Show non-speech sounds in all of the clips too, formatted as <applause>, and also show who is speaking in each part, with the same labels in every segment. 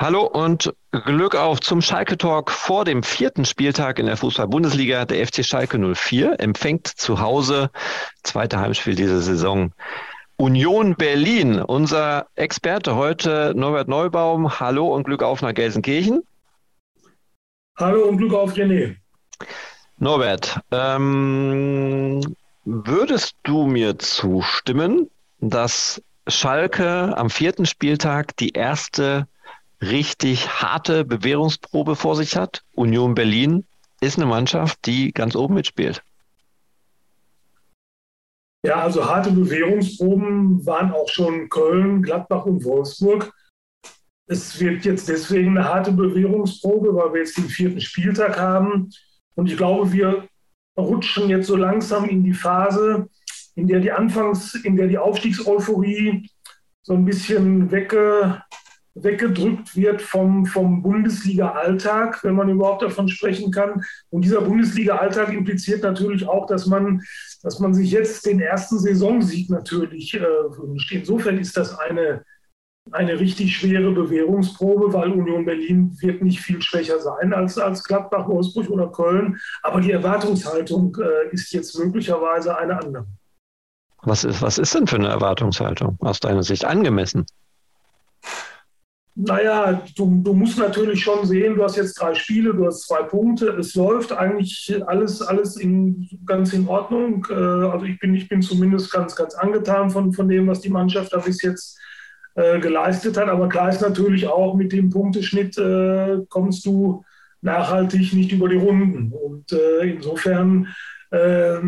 Speaker 1: Hallo und Glück auf zum Schalke Talk vor dem vierten Spieltag in der Fußball-Bundesliga. Der FC Schalke 04 empfängt zu Hause, zweite Heimspiel dieser Saison, Union Berlin. Unser Experte heute Norbert Neubaum. Hallo und Glück auf nach Gelsenkirchen.
Speaker 2: Hallo und Glück auf René.
Speaker 1: Norbert, ähm, würdest du mir zustimmen, dass Schalke am vierten Spieltag die erste richtig harte Bewährungsprobe vor sich hat. Union Berlin ist eine Mannschaft, die ganz oben mitspielt.
Speaker 2: Ja, also harte Bewährungsproben waren auch schon Köln, Gladbach und Wolfsburg. Es wird jetzt deswegen eine harte Bewährungsprobe, weil wir jetzt den vierten Spieltag haben. Und ich glaube, wir rutschen jetzt so langsam in die Phase, in der die Anfangs, in der die Aufstiegseuphorie so ein bisschen wegge, weggedrückt wird vom, vom Bundesliga-Alltag, wenn man überhaupt davon sprechen kann. Und dieser Bundesliga-Alltag impliziert natürlich auch, dass man, dass man sich jetzt den ersten Saisonsieg natürlich äh, wünscht. Insofern ist das eine, eine richtig schwere Bewährungsprobe, weil Union Berlin wird nicht viel schwächer sein als, als Gladbach, Wolfsburg oder Köln. Aber die Erwartungshaltung äh, ist jetzt möglicherweise eine andere.
Speaker 1: Was ist, was ist denn für eine Erwartungshaltung aus deiner Sicht angemessen?
Speaker 2: Naja, du, du musst natürlich schon sehen, du hast jetzt drei Spiele, du hast zwei Punkte, es läuft eigentlich alles, alles in, ganz in Ordnung. Äh, also ich bin, ich bin zumindest ganz, ganz angetan von, von dem, was die Mannschaft da bis jetzt äh, geleistet hat. Aber klar ist natürlich auch, mit dem Punkteschnitt äh, kommst du nachhaltig nicht über die Runden. Und äh, insofern äh,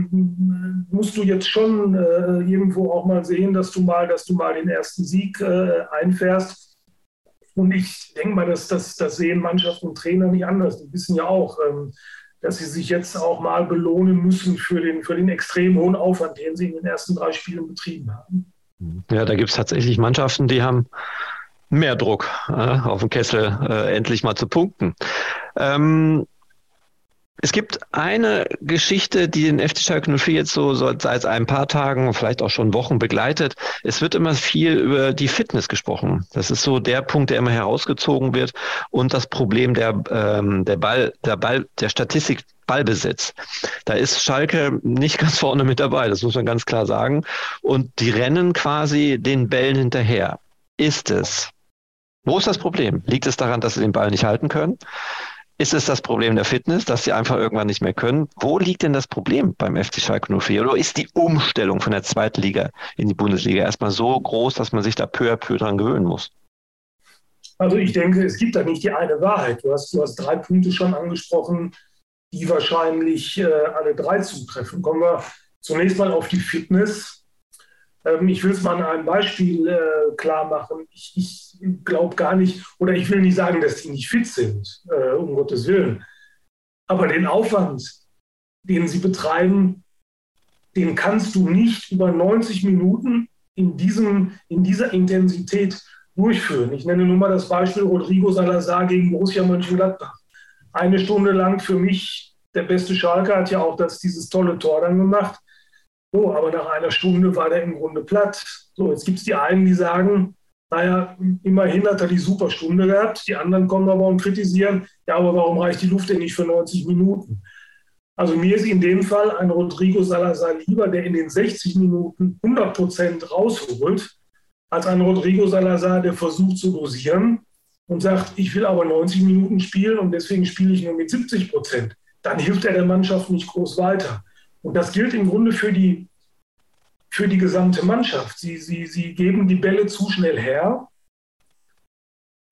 Speaker 2: musst du jetzt schon äh, irgendwo auch mal sehen, dass du mal, dass du mal den ersten Sieg äh, einfährst. Und ich denke mal, dass das, das sehen Mannschaft und Trainer nicht anders. Die wissen ja auch, ähm, dass sie sich jetzt auch mal belohnen müssen für den, für den extrem hohen Aufwand, den sie in den ersten drei Spielen betrieben haben.
Speaker 1: Ja, da gibt es tatsächlich Mannschaften, die haben mehr Druck äh, auf dem Kessel äh, endlich mal zu punkten. Ähm, es gibt eine Geschichte, die den FC Schalke 04 jetzt so, so seit ein paar Tagen, vielleicht auch schon Wochen begleitet. Es wird immer viel über die Fitness gesprochen. Das ist so der Punkt, der immer herausgezogen wird und das Problem der, ähm, der Ball, der Ball, der Statistik Ballbesitz. Da ist Schalke nicht <laughs> ganz vorne mit dabei, das muss man ganz klar sagen. Und die rennen quasi den Bällen hinterher. Ist es? Wo ist das Problem? Liegt es daran, dass sie den Ball nicht halten können? Ist es das Problem der Fitness, dass sie einfach irgendwann nicht mehr können? Wo liegt denn das Problem beim FC Schalke 04? Oder ist die Umstellung von der zweiten Liga in die Bundesliga erstmal so groß, dass man sich da peu à peu dran gewöhnen muss?
Speaker 2: Also ich denke, es gibt da nicht die eine Wahrheit. Du hast, du hast drei Punkte schon angesprochen, die wahrscheinlich äh, alle drei zutreffen. Kommen wir zunächst mal auf die Fitness. Ähm, ich will es mal an einem Beispiel äh, klar machen. Ich, ich glaube gar nicht, oder ich will nicht sagen, dass die nicht fit sind, äh, um Gottes Willen. Aber den Aufwand, den sie betreiben, den kannst du nicht über 90 Minuten in, diesem, in dieser Intensität durchführen. Ich nenne nur mal das Beispiel Rodrigo Salazar gegen Borussia Mönchengladbach. Eine Stunde lang für mich der beste Schalke hat ja auch das, dieses tolle Tor dann gemacht. So, aber nach einer Stunde war der im Grunde platt. So, jetzt gibt es die einen, die sagen, naja, immerhin hat er die super Stunde gehabt. Die anderen kommen aber und kritisieren, ja, aber warum reicht die Luft denn nicht für 90 Minuten? Also mir ist in dem Fall ein Rodrigo Salazar lieber, der in den 60 Minuten 100 Prozent rausholt, als ein Rodrigo Salazar, der versucht zu dosieren und sagt, ich will aber 90 Minuten spielen und deswegen spiele ich nur mit 70 Prozent. Dann hilft er der Mannschaft nicht groß weiter. Und das gilt im Grunde für die, für die gesamte Mannschaft. Sie, sie, sie geben die Bälle zu schnell her.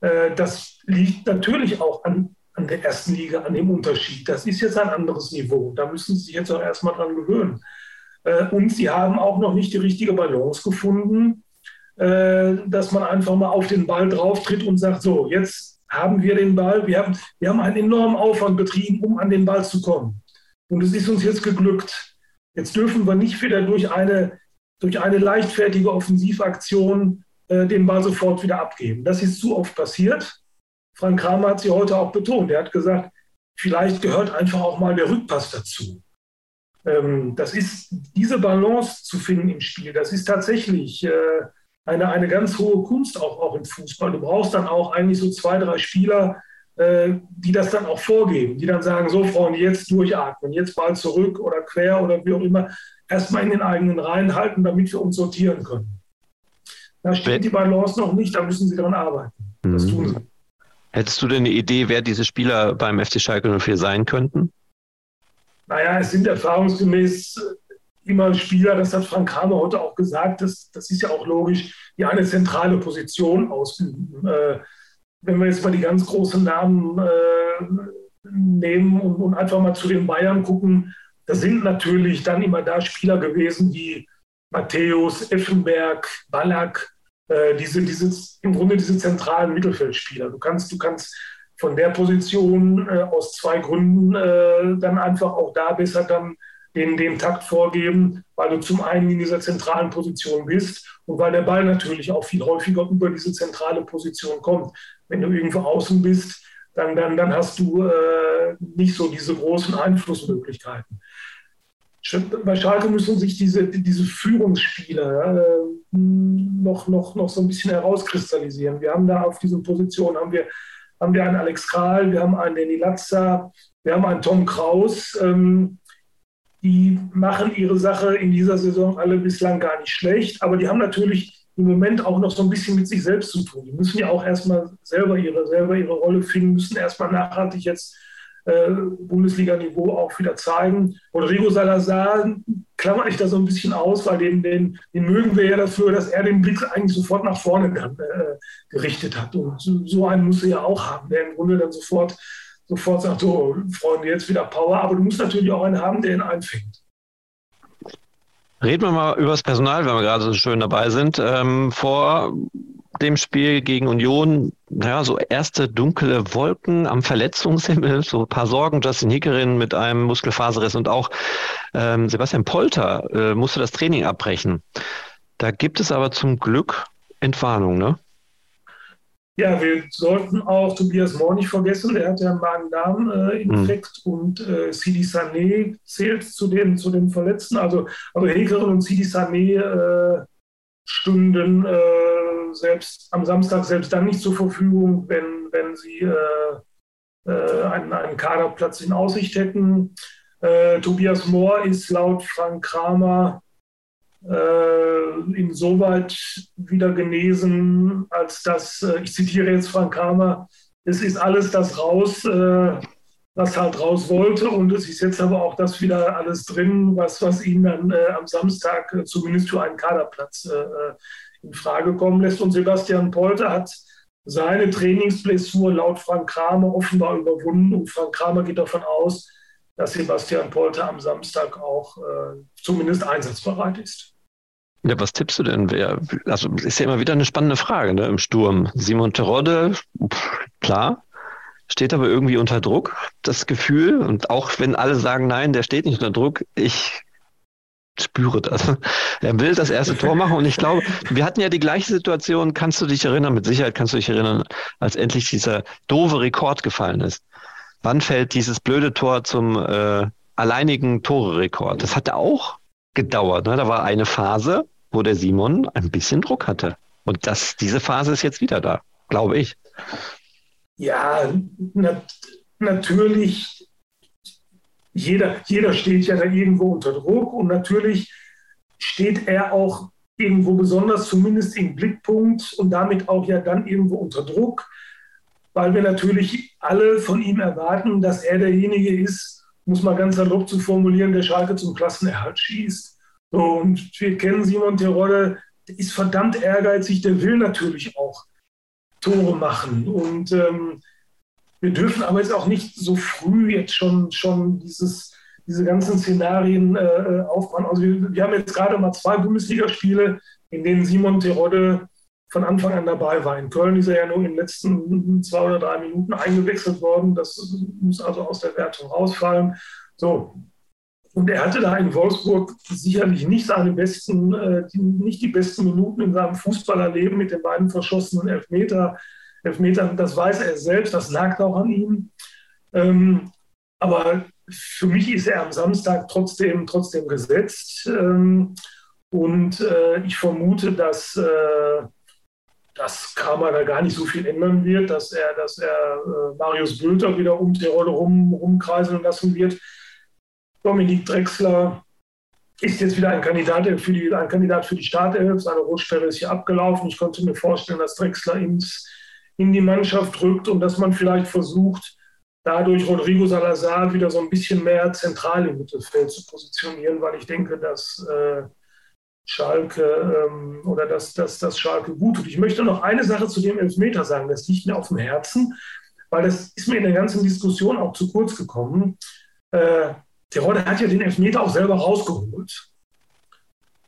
Speaker 2: Äh, das liegt natürlich auch an, an der ersten Liga, an dem Unterschied. Das ist jetzt ein anderes Niveau. Da müssen Sie sich jetzt auch erstmal dran gewöhnen. Äh, und Sie haben auch noch nicht die richtige Balance gefunden, äh, dass man einfach mal auf den Ball drauf tritt und sagt, so, jetzt haben wir den Ball, wir haben, wir haben einen enormen Aufwand betrieben, um an den Ball zu kommen. Und es ist uns jetzt geglückt. Jetzt dürfen wir nicht wieder durch eine, durch eine leichtfertige Offensivaktion äh, den Ball sofort wieder abgeben. Das ist zu oft passiert. Frank Kramer hat sie heute auch betont. Er hat gesagt, vielleicht gehört einfach auch mal der Rückpass dazu. Ähm, das ist diese Balance zu finden im Spiel. Das ist tatsächlich äh, eine, eine ganz hohe Kunst auch, auch im Fußball. Du brauchst dann auch eigentlich so zwei, drei Spieler, die das dann auch vorgeben, die dann sagen, so Freunde, jetzt durchatmen, jetzt bald zurück oder quer oder wie auch immer, erstmal in den eigenen Reihen halten, damit wir uns sortieren können. Da steht die Balance noch nicht, da müssen sie dran arbeiten. Das tun sie.
Speaker 1: Hättest du denn eine Idee, wer diese Spieler beim FC Schalke 04 sein könnten?
Speaker 2: Naja, es sind erfahrungsgemäß immer Spieler, das hat Frank Kramer heute auch gesagt, das, das ist ja auch logisch, die eine zentrale Position ausüben. Äh, wenn wir jetzt mal die ganz großen Namen äh, nehmen und, und, einfach mal zu den Bayern gucken, da sind natürlich dann immer da Spieler gewesen wie Matthäus, Effenberg, Ballack, äh, diese, diese, im Grunde diese zentralen Mittelfeldspieler. Du kannst, du kannst von der Position äh, aus zwei Gründen äh, dann einfach auch da besser dann den, den Takt vorgeben, weil du zum einen in dieser zentralen Position bist und weil der Ball natürlich auch viel häufiger über diese zentrale Position kommt. Wenn du irgendwo außen bist, dann, dann, dann hast du äh, nicht so diese großen Einflussmöglichkeiten. Bei Schalke müssen sich diese, diese Führungsspieler äh, noch, noch, noch so ein bisschen herauskristallisieren. Wir haben da auf diesen Positionen haben wir, haben wir einen Alex Kral, wir haben einen Danny Latza, wir haben einen Tom Kraus. Ähm, die machen ihre Sache in dieser Saison alle bislang gar nicht schlecht, aber die haben natürlich im Moment auch noch so ein bisschen mit sich selbst zu tun. Die müssen ja auch erstmal selber ihre, selber ihre Rolle finden, müssen erstmal nachhaltig jetzt äh, Bundesliga-Niveau auch wieder zeigen. Rodrigo Salazar klammer ich da so ein bisschen aus, weil den, den, den mögen wir ja dafür, dass er den Blick eigentlich sofort nach vorne dann, äh, gerichtet hat. Und so, so einen muss er ja auch haben, der im Grunde dann sofort sofort sagt, so, Freunde, jetzt wieder Power. Aber du musst natürlich auch einen haben, der ihn einfängt.
Speaker 1: Reden wir mal über das Personal, wenn wir gerade so schön dabei sind. Ähm, vor dem Spiel gegen Union, naja, so erste dunkle Wolken am Verletzungshimmel, so ein paar Sorgen. Justin Hickerin mit einem Muskelfaserriss und auch ähm, Sebastian Polter äh, musste das Training abbrechen. Da gibt es aber zum Glück Entwarnung, ne?
Speaker 2: Ja, wir sollten auch Tobias Mohr nicht vergessen. Der hat ja einen Magen-Darm-Infekt mhm. und äh, Sidi Sané zählt zu den, zu den Verletzten. Also, also Hekerin und Sidi Sané äh, stünden äh, selbst am Samstag selbst dann nicht zur Verfügung, wenn, wenn sie äh, äh, einen, einen Kaderplatz in Aussicht hätten. Äh, Tobias Mohr ist laut Frank Kramer äh, insoweit wieder genesen, als dass, äh, ich zitiere jetzt Frank Kramer, es ist alles das raus, äh, was halt raus wollte und es ist jetzt aber auch das wieder alles drin, was, was ihn dann äh, am Samstag äh, zumindest für einen Kaderplatz äh, in Frage kommen lässt. Und Sebastian Polter hat seine Trainingsblessur laut Frank Kramer offenbar überwunden und Frank Kramer geht davon aus, dass Sebastian Polter am Samstag auch äh, zumindest einsatzbereit ist.
Speaker 1: Ja, was tippst du denn? Wer, also ist ja immer wieder eine spannende Frage ne, im Sturm. Simon Terodde, klar, steht aber irgendwie unter Druck, das Gefühl. Und auch wenn alle sagen, nein, der steht nicht unter Druck, ich spüre das. <laughs> Er will das erste Tor machen und ich glaube, wir hatten ja die gleiche Situation, kannst du dich erinnern, mit Sicherheit kannst du dich erinnern, als endlich dieser doofe Rekord gefallen ist wann fällt dieses blöde Tor zum äh, alleinigen Tore-Rekord? Das hatte auch gedauert. Ne? Da war eine Phase, wo der Simon ein bisschen Druck hatte. Und das, diese Phase ist jetzt wieder da, glaube ich.
Speaker 2: Ja, nat natürlich, jeder, jeder steht ja da irgendwo unter Druck und natürlich steht er auch irgendwo besonders zumindest im Blickpunkt und damit auch ja dann irgendwo unter Druck weil wir natürlich alle von ihm erwarten, dass er derjenige ist, muss man ganz salopp zu formulieren, der Schalke zum Klassenerhalt schießt. Und wir kennen Simon Terodde, der ist verdammt ehrgeizig, der will natürlich auch Tore machen. Und ähm, wir dürfen aber jetzt auch nicht so früh jetzt schon, schon dieses, diese ganzen Szenarien äh, äh aufbauen. Also wir, wir haben jetzt gerade mal zwei Bundesligaspiele, in denen Simon Terodde von Anfang an dabei war. In Köln ist er ja nur in den letzten zwei oder drei Minuten eingewechselt worden. Das muss also aus der Wertung rausfallen. So. Und er hatte da in Wolfsburg sicherlich nicht seine besten, äh, nicht die besten Minuten in seinem Fußballerleben mit den beiden verschossenen Elfmeter. Elfmetern, das weiß er selbst, das lag auch an ihm. Ähm, aber für mich ist er am Samstag trotzdem, trotzdem gesetzt. Ähm, Und äh, ich vermute, dass äh, das Kramer da gar nicht so viel ändern wird, dass er, dass er äh, Marius Bülter wieder um die Rolle rum, rumkreiseln lassen wird. Dominik Drexler ist jetzt wieder ein Kandidat für die, ein Kandidat für die Startelf. Seine Rotsperre ist hier abgelaufen. Ich konnte mir vorstellen, dass Drexler ins, in die Mannschaft rückt und dass man vielleicht versucht, dadurch Rodrigo Salazar wieder so ein bisschen mehr zentral im Mittelfeld zu positionieren, weil ich denke, dass äh, Schalke ähm, oder dass, dass das Schalke gut tut. Ich möchte noch eine Sache zu dem Elfmeter sagen, das liegt mir auf dem Herzen, weil das ist mir in der ganzen Diskussion auch zu kurz gekommen. Äh, Terodde hat ja den Elfmeter auch selber rausgeholt.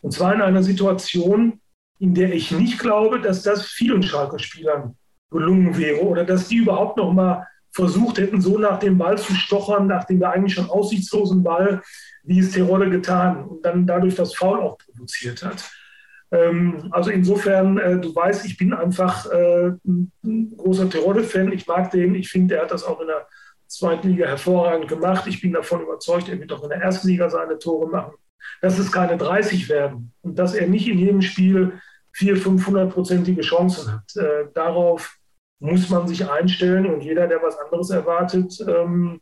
Speaker 2: Und zwar in einer Situation, in der ich nicht glaube, dass das vielen Schalker Spielern gelungen wäre oder dass die überhaupt noch mal versucht hätten, so nach dem Ball zu stochern, nach dem eigentlich schon aussichtslosen Ball, wie es Terodde getan und dann dadurch das Foul auch provoziert hat. Ähm, also insofern, äh, du weißt, ich bin einfach äh, ein großer Terodde-Fan. Ich mag den. Ich finde, er hat das auch in der zweiten Liga hervorragend gemacht. Ich bin davon überzeugt, er wird auch in der ersten Liga seine Tore machen. Dass es keine 30 werden und dass er nicht in jedem Spiel 400, 500-prozentige Chancen hat. Äh, darauf muss man sich einstellen und jeder, der was anderes erwartet, ähm,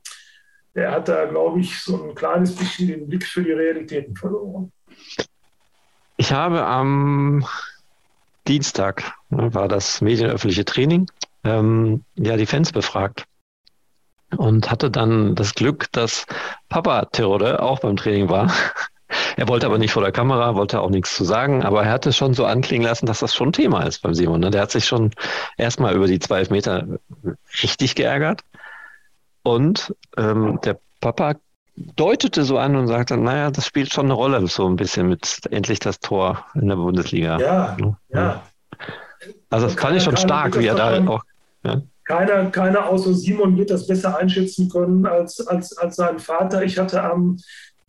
Speaker 2: der hat da, glaube ich, so ein kleines bisschen den Blick für die Realitäten verloren.
Speaker 1: Ich habe am Dienstag, ne, war das medienöffentliche Training, ähm, ja, die Fans befragt und hatte dann das Glück, dass Papa Terode auch beim Training war. Er wollte aber nicht vor der Kamera, wollte auch nichts zu sagen, aber er hatte schon so anklingen lassen, dass das schon Thema ist beim Simon. Ne? Der hat sich schon erstmal über die zwölf Meter richtig geärgert. Und ähm, der Papa deutete so an und sagte, naja, das spielt schon eine Rolle, so ein bisschen mit endlich das Tor in der Bundesliga.
Speaker 2: Ja, ja. ja.
Speaker 1: Also das fand ich schon stark, wie er da auch.
Speaker 2: Ja. Keiner, keiner außer Simon wird das besser einschätzen können als, als, als sein Vater. Ich hatte am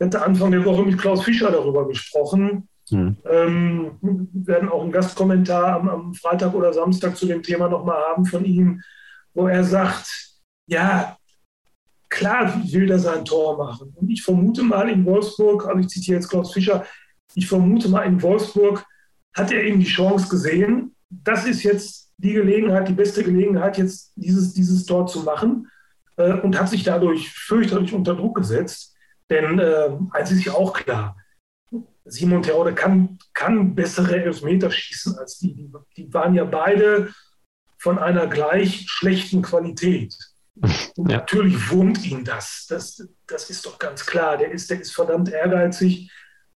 Speaker 2: hatte Anfang der Woche mit Klaus Fischer darüber gesprochen. Hm. Ähm, wir werden auch einen Gastkommentar am, am, Freitag oder Samstag zu dem Thema nochmal haben von ihm, wo er sagt, ja, klar will er sein Tor machen. Und ich vermute mal in Wolfsburg, also ich zitiere jetzt Klaus Fischer, ich vermute mal in Wolfsburg hat er eben die Chance gesehen. Das ist jetzt die Gelegenheit, die beste Gelegenheit, jetzt dieses, dieses Tor zu machen äh, und hat sich dadurch fürchterlich unter Druck gesetzt. Denn äh, eins ist sich auch klar, Simon Terodde kann, kann bessere Elfmeter schießen als die. die. Die waren ja beide von einer gleich schlechten Qualität. Und <laughs> ja. natürlich wurmt ihn das. das. Das ist doch ganz klar. Der ist, der ist verdammt ehrgeizig.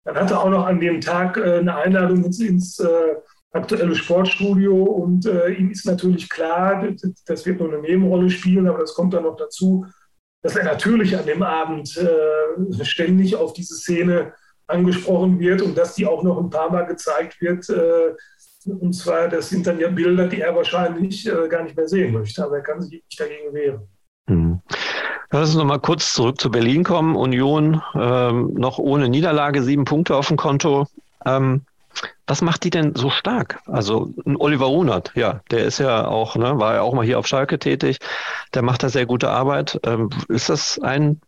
Speaker 2: Dann hat er auch noch an dem Tag äh, eine Einladung ins, ins äh, aktuelle Sportstudio und äh, ihm ist natürlich klar, das, das, wird nur eine Nebenrolle spielen, aber das kommt dann noch dazu, dass er natürlich an dem Abend äh, ständig auf diese Szene angesprochen wird und dass die auch noch ein paar Mal gezeigt wird. Äh, und zwar, das sind dann ja Bilder, die er wahrscheinlich äh, gar nicht mehr sehen möchte, aber er kann sich nicht dagegen wehren.
Speaker 1: Mhm. Lass uns nochmal kurz zurück zu Berlin kommen. Union ähm, noch ohne Niederlage, sieben Punkte auf dem Konto. Ähm, was macht die denn so stark? Also ein Oliver Runert, ja, der ist ja auch, ne, war ja auch mal hier auf Schalke tätig, der macht da sehr gute Arbeit. Ähm, ist das ein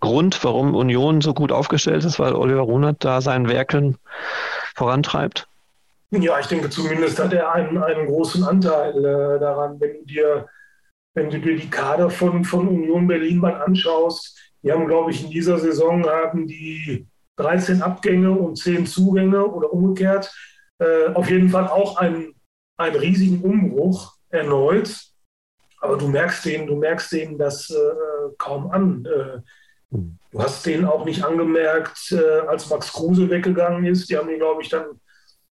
Speaker 1: Grund, warum Union so gut aufgestellt ist, weil Oliver Runert da sein Werkeln vorantreibt?
Speaker 2: Ja, ich denke zumindest hat er einen, einen großen Anteil äh, daran, wenn du dir, wenn du dir die Kader von, von Union Berlin mal anschaust. Die haben, glaube ich, in dieser Saison haben die 13 Abgänge und 10 Zugänge oder umgekehrt. Äh, auf jeden Fall auch einen, einen riesigen Umbruch erneut. Aber du merkst denen, du merkst denen das äh, kaum an. Äh, du hast denen auch nicht angemerkt, als Max Kruse weggegangen ist. Die haben ihn, glaube ich, dann,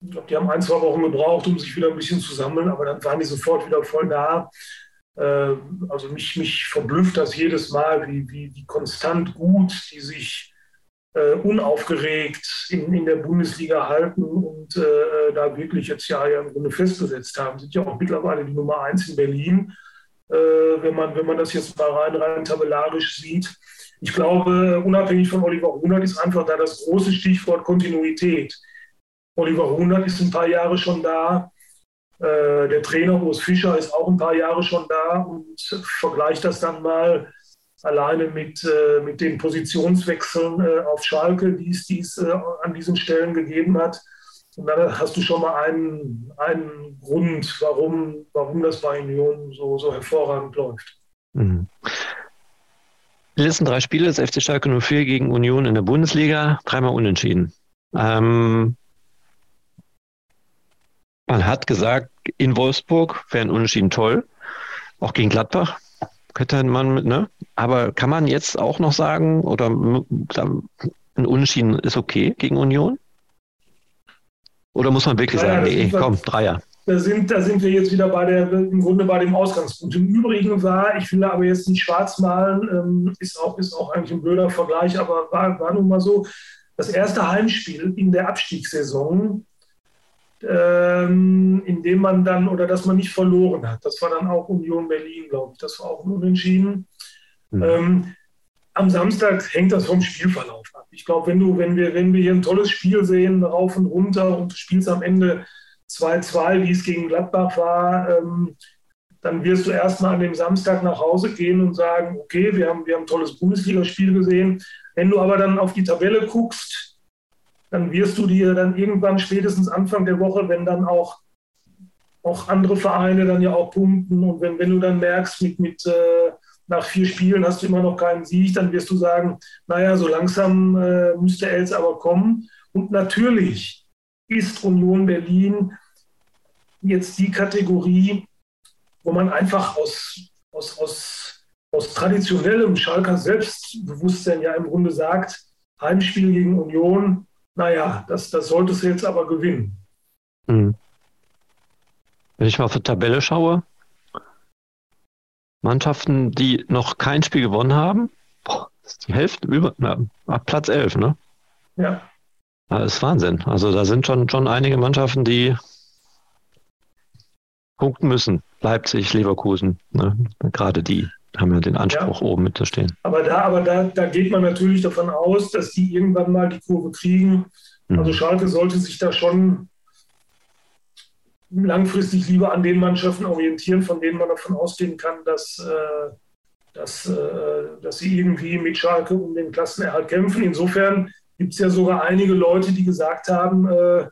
Speaker 2: die haben ein, zwei Wochen gebraucht, um sich wieder ein bisschen zu sammeln, aber dann waren die sofort wieder voll da. Also mich, mich verblüfft das jedes Mal, wie, wie, wie konstant gut die sich äh, unaufgeregt in, in der Bundesliga halten und äh, da wirklich jetzt ja, ja im Grunde festgesetzt haben. Sind ja auch mittlerweile die Nummer eins in Berlin, äh, wenn, man, wenn man das jetzt mal rein, rein tabellarisch sieht. Ich glaube, unabhängig von Oliver Runert ist einfach da das große Stichwort Kontinuität. Oliver Runert ist ein paar Jahre schon da. Äh, der Trainer Urs Fischer ist auch ein paar Jahre schon da und vergleicht das dann mal alleine mit, äh, mit den Positionswechseln äh, auf Schalke, die es, die äh, an diesen Stellen gegeben hat. Und dann hast du schon mal einen, einen Grund, warum, warum das bei Union so, so hervorragend läuft. Mhm.
Speaker 1: Die letzten drei Spiele des FC Schalke 04 gegen Union in der Bundesliga, dreimal unentschieden. Ähm, man hat gesagt, in Wolfsburg wäre ein Unentschieden toll. Auch gegen Gladbach könnte man, ne? Aber kann man jetzt auch noch sagen, oder ein Unentschieden ist okay gegen Union? Oder muss man wirklich naja, sagen, nee, komm, Dreier?
Speaker 2: Da sind, da sind wir jetzt wieder bei der, im Grunde bei dem Ausgangspunkt. Im Übrigen war, ich will aber jetzt nicht schwarz malen, ähm, ist, auch, ist auch eigentlich ein blöder Vergleich, aber war, war nun mal so, das erste Heimspiel in der Abstiegssaison, ähm, in dem man dann, oder dass man nicht verloren hat, das war dann auch Union Berlin, glaube ich, das war auch ein Unentschieden. Mhm. Ähm, am Samstag hängt das vom Spielverlauf ab. Ich glaube, wenn du, wenn wir, wenn wir hier ein tolles Spiel sehen, rauf und runter und du spielst am Ende 2-2, wie es gegen Gladbach war, ähm, dann wirst du erstmal an dem Samstag nach Hause gehen und sagen, okay, wir haben, wir haben ein tolles Bundesligaspiel gesehen. Wenn du aber dann auf die Tabelle guckst, dann wirst du dir dann irgendwann spätestens Anfang der Woche, wenn dann auch, auch andere Vereine dann ja auch punkten und wenn, wenn du dann merkst, mit, mit äh, nach vier Spielen hast du immer noch keinen Sieg, dann wirst du sagen, naja, so langsam äh, müsste jetzt aber kommen. Und natürlich ist Union Berlin jetzt die Kategorie, wo man einfach aus, aus, aus, aus traditionellem Schalker Selbstbewusstsein ja im Grunde sagt, Heimspiel gegen Union, naja, das, das solltest du jetzt aber gewinnen. Mhm.
Speaker 1: Wenn ich mal auf die Tabelle schaue, Mannschaften, die noch kein Spiel gewonnen haben, boah, das ist die Hälfte über, na, ab Platz 11, ne?
Speaker 2: Ja.
Speaker 1: Das ist Wahnsinn. Also da sind schon, schon einige Mannschaften, die punkten müssen. Leipzig, Leverkusen, ne? gerade die haben ja den Anspruch, ja. oben mitzustehen.
Speaker 2: Aber da, aber da, da geht man natürlich davon aus, dass die irgendwann mal die Kurve kriegen. Mhm. Also Schalke sollte sich da schon langfristig lieber an den Mannschaften orientieren, von denen man davon ausgehen kann, dass, äh, dass, äh, dass sie irgendwie mit Schalke um den Klassenerhalt kämpfen. Insofern gibt es ja sogar einige Leute, die gesagt haben, äh,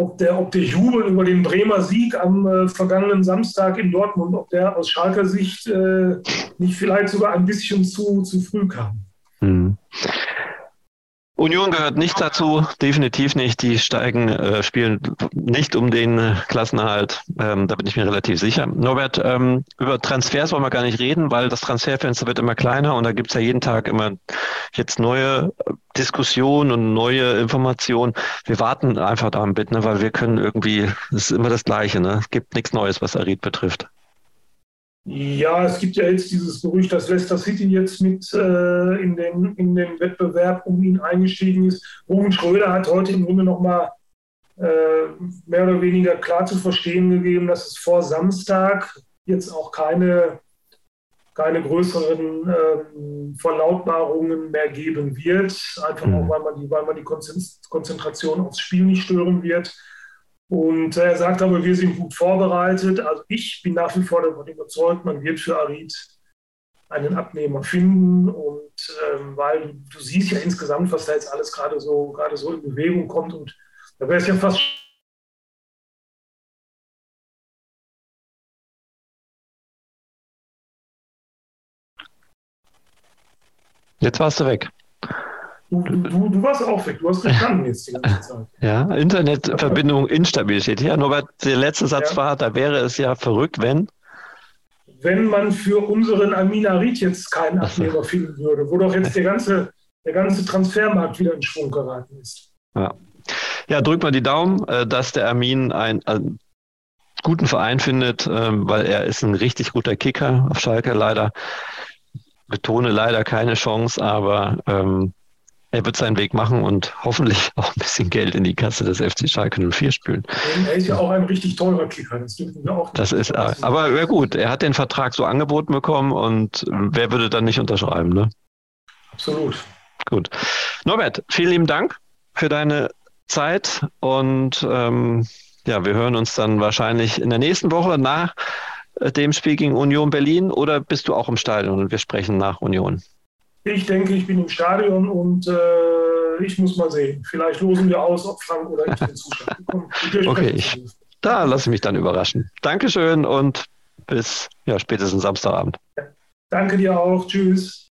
Speaker 2: ob der, ob der Jubel über den Bremer Sieg am äh, vergangenen Samstag in Dortmund, ob der aus Schalker Sicht äh, nicht vielleicht sogar ein bisschen zu, zu früh kam. Mhm.
Speaker 1: Union gehört nicht dazu, definitiv nicht. Die steigen, äh, spielen nicht um den äh, Klassenerhalt. Ähm, da bin ich mir relativ sicher. Norbert, ähm, über Transfers wollen wir gar nicht reden, weil das Transferfenster wird immer kleiner und da gibt es ja jeden Tag immer jetzt neue äh, Diskussionen und neue Informationen. Wir warten einfach damit, ne, weil wir können irgendwie, es ist immer das Gleiche. Ne? Es gibt nichts Neues, was Arid betrifft.
Speaker 2: Ja, es gibt ja jetzt dieses Gerücht, dass Leicester City jetzt mit äh, in, den, in den Wettbewerb um ihn eingestiegen ist. Ruben Schröder hat heute im Grunde nochmal äh, mehr oder weniger klar zu verstehen gegeben, dass es vor Samstag jetzt auch keine, keine größeren ähm, Verlautbarungen mehr geben wird. Einfach mhm. auch, weil man die, weil man die Konzentration aufs Spiel nicht stören wird. Und er sagt aber, wir sind gut vorbereitet. Also ich bin nach wie vor davon überzeugt, man wird für Arid einen Abnehmer finden. Und ähm, weil du, du, siehst ja insgesamt, was da jetzt alles gerade so, gerade so in Bewegung kommt. Und da wäre es ja fast
Speaker 1: Jetzt warst du weg.
Speaker 2: Du, du, du, warst auch weg, du hast gestanden jetzt die ganze Zeit.
Speaker 1: Ja, Internetverbindung instabil steht hier. Norbert, der letzte Satz ja. war, da wäre es ja verrückt, wenn.
Speaker 2: Wenn man für unseren Amin Arid jetzt keinen Abnehmer finden würde, wo doch jetzt der ganze, der ganze Transfermarkt wieder in Schwung geraten ist.
Speaker 1: Ja, ja drück mal die Daumen, äh, dass der Amin einen, einen guten Verein findet, ähm, weil er ist ein richtig guter Kicker auf Schalke leider. Betone leider keine Chance, aber ähm, er wird seinen Weg machen und hoffentlich <laughs> auch ein bisschen Geld in die Kasse des FC Schalke 04 spülen.
Speaker 2: Er ist ja auch ein richtig teurer Kicker, das dürfen wir auch.
Speaker 1: Das ist, aber ja gut, er hat den Vertrag so angeboten bekommen und wer würde dann nicht unterschreiben, ne?
Speaker 2: Absolut.
Speaker 1: Gut. Norbert, vielen lieben Dank für deine Zeit und ähm, ja, wir hören uns dann wahrscheinlich in der nächsten Woche nach äh, dem Spiel gegen Union Berlin oder bist du auch im Stadion und wir sprechen nach Union?
Speaker 2: Ich denke, ich bin im Stadion und äh, ich muss mal sehen. Vielleicht losen wir aus, ob Frank oder ich den Zuschauer bekommen.
Speaker 1: Okay, ich, da lasse ich mich dann überraschen. Dankeschön und bis ja, spätestens Samstagabend.
Speaker 2: Danke dir auch. Tschüss.